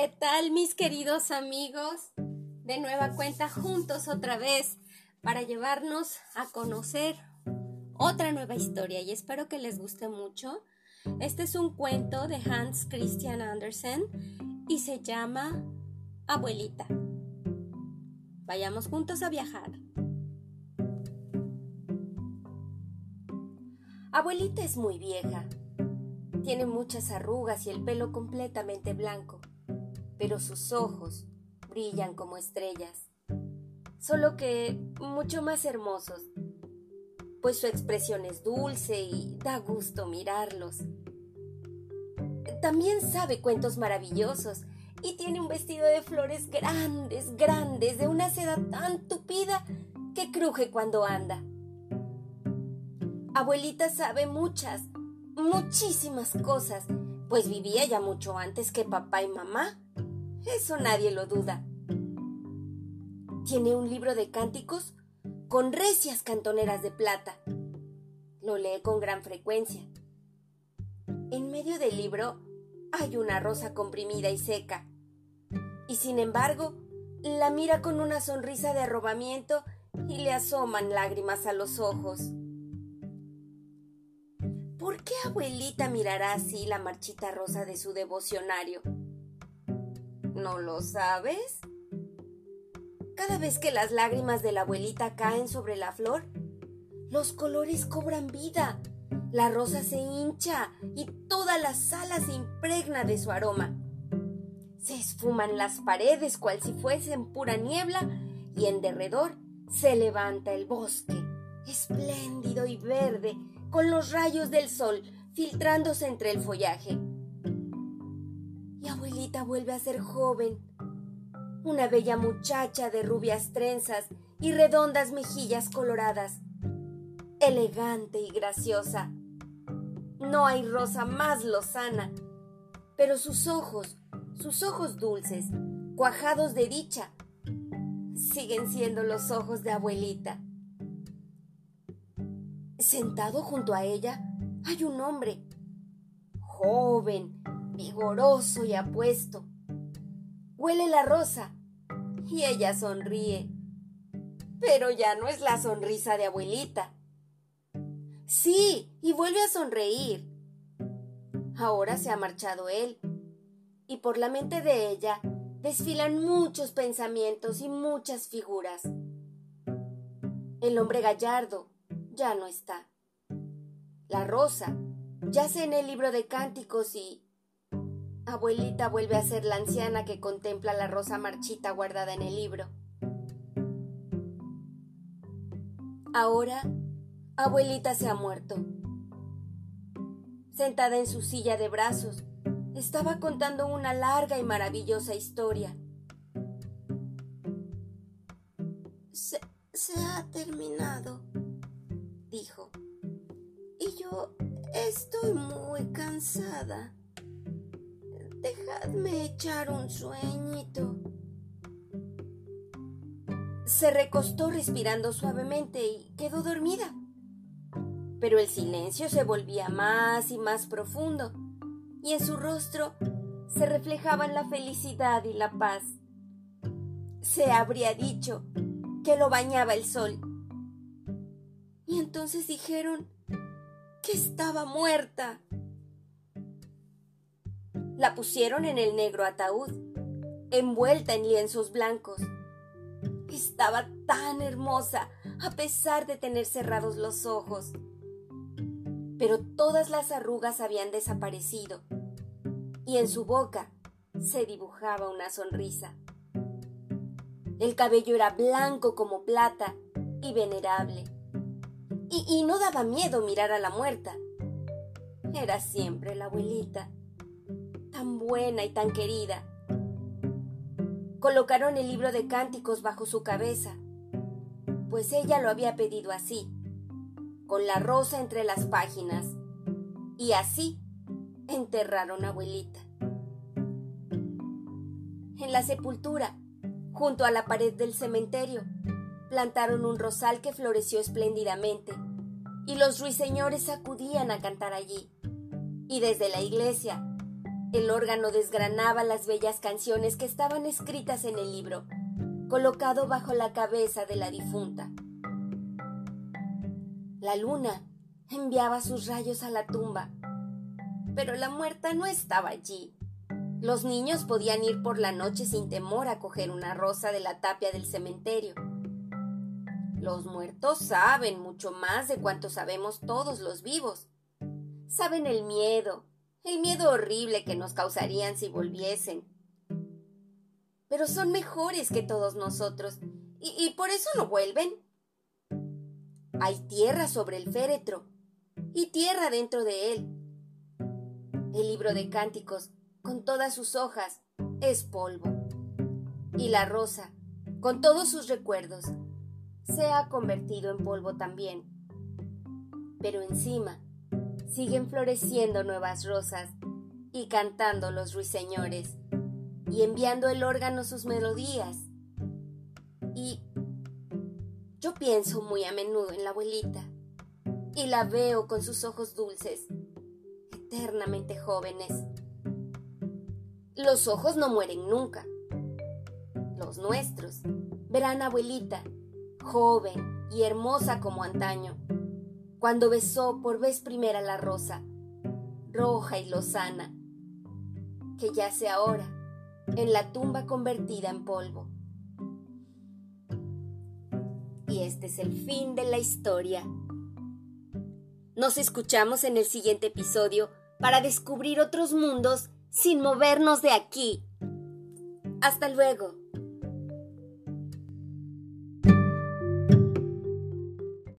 ¿Qué tal mis queridos amigos? De nueva cuenta juntos otra vez para llevarnos a conocer otra nueva historia y espero que les guste mucho. Este es un cuento de Hans Christian Andersen y se llama Abuelita. Vayamos juntos a viajar. Abuelita es muy vieja. Tiene muchas arrugas y el pelo completamente blanco pero sus ojos brillan como estrellas, solo que mucho más hermosos, pues su expresión es dulce y da gusto mirarlos. También sabe cuentos maravillosos y tiene un vestido de flores grandes, grandes, de una seda tan tupida que cruje cuando anda. Abuelita sabe muchas, muchísimas cosas, pues vivía ya mucho antes que papá y mamá. Eso nadie lo duda. Tiene un libro de cánticos con recias cantoneras de plata. Lo lee con gran frecuencia. En medio del libro hay una rosa comprimida y seca. Y sin embargo, la mira con una sonrisa de arrobamiento y le asoman lágrimas a los ojos. ¿Por qué abuelita mirará así la marchita rosa de su devocionario? ¿No lo sabes? Cada vez que las lágrimas de la abuelita caen sobre la flor, los colores cobran vida, la rosa se hincha y toda la sala se impregna de su aroma. Se esfuman las paredes cual si fuesen pura niebla y en derredor se levanta el bosque, espléndido y verde, con los rayos del sol filtrándose entre el follaje abuelita vuelve a ser joven, una bella muchacha de rubias trenzas y redondas mejillas coloradas, elegante y graciosa. No hay rosa más lozana, pero sus ojos, sus ojos dulces, cuajados de dicha, siguen siendo los ojos de abuelita. Sentado junto a ella hay un hombre, joven, vigoroso y apuesto. Huele la rosa y ella sonríe. Pero ya no es la sonrisa de abuelita. Sí, y vuelve a sonreír. Ahora se ha marchado él, y por la mente de ella desfilan muchos pensamientos y muchas figuras. El hombre gallardo ya no está. La rosa yace en el libro de cánticos y Abuelita vuelve a ser la anciana que contempla la rosa marchita guardada en el libro. Ahora, abuelita se ha muerto. Sentada en su silla de brazos, estaba contando una larga y maravillosa historia. Se, se ha terminado, dijo. Y yo estoy muy cansada. Dejadme echar un sueñito. Se recostó respirando suavemente y quedó dormida. Pero el silencio se volvía más y más profundo, y en su rostro se reflejaban la felicidad y la paz. Se habría dicho que lo bañaba el sol. Y entonces dijeron que estaba muerta. La pusieron en el negro ataúd, envuelta en lienzos blancos. Estaba tan hermosa a pesar de tener cerrados los ojos. Pero todas las arrugas habían desaparecido y en su boca se dibujaba una sonrisa. El cabello era blanco como plata y venerable. Y, y, no daba miedo mirar a la muerta. Era siempre la abuelita buena y tan querida. Colocaron el libro de cánticos bajo su cabeza, pues ella lo había pedido así, con la rosa entre las páginas, y así enterraron a abuelita. En la sepultura, junto a la pared del cementerio, plantaron un rosal que floreció espléndidamente, y los ruiseñores acudían a cantar allí. Y desde la iglesia El órgano desgranaba las bellas canciones que estaban escritas en el libro, colocado bajo la cabeza de la difunta. La luna enviaba sus rayos a la tumba, pero la muerta no estaba allí. Los niños podían ir por la noche sin temor a coger una rosa de la tapia del cementerio. Los muertos saben mucho más de cuanto sabemos todos los vivos. Saben el miedo, el miedo horrible que nos causarían si volviesen. Pero son mejores que todos nosotros, y, por eso no vuelven. Hay tierra sobre el féretro, y tierra dentro de él. El libro de cánticos, con todas sus hojas, es polvo. Y la rosa, con todos sus recuerdos, se ha convertido en polvo también. Pero encima, siguen floreciendo nuevas rosas y cantando los ruiseñores y enviando el órgano sus melodías. Y yo pienso muy a menudo en la abuelita y la veo con sus ojos dulces, eternamente jóvenes. Los ojos no mueren nunca. Los nuestros. Verán, abuelita, joven y hermosa como antaño cuando besó por vez primera la rosa, roja y lozana, que yace ahora en la tumba convertida en polvo. Y este es el fin de la historia. Nos escuchamos en el siguiente episodio para descubrir otros mundos sin movernos de aquí. Hasta luego.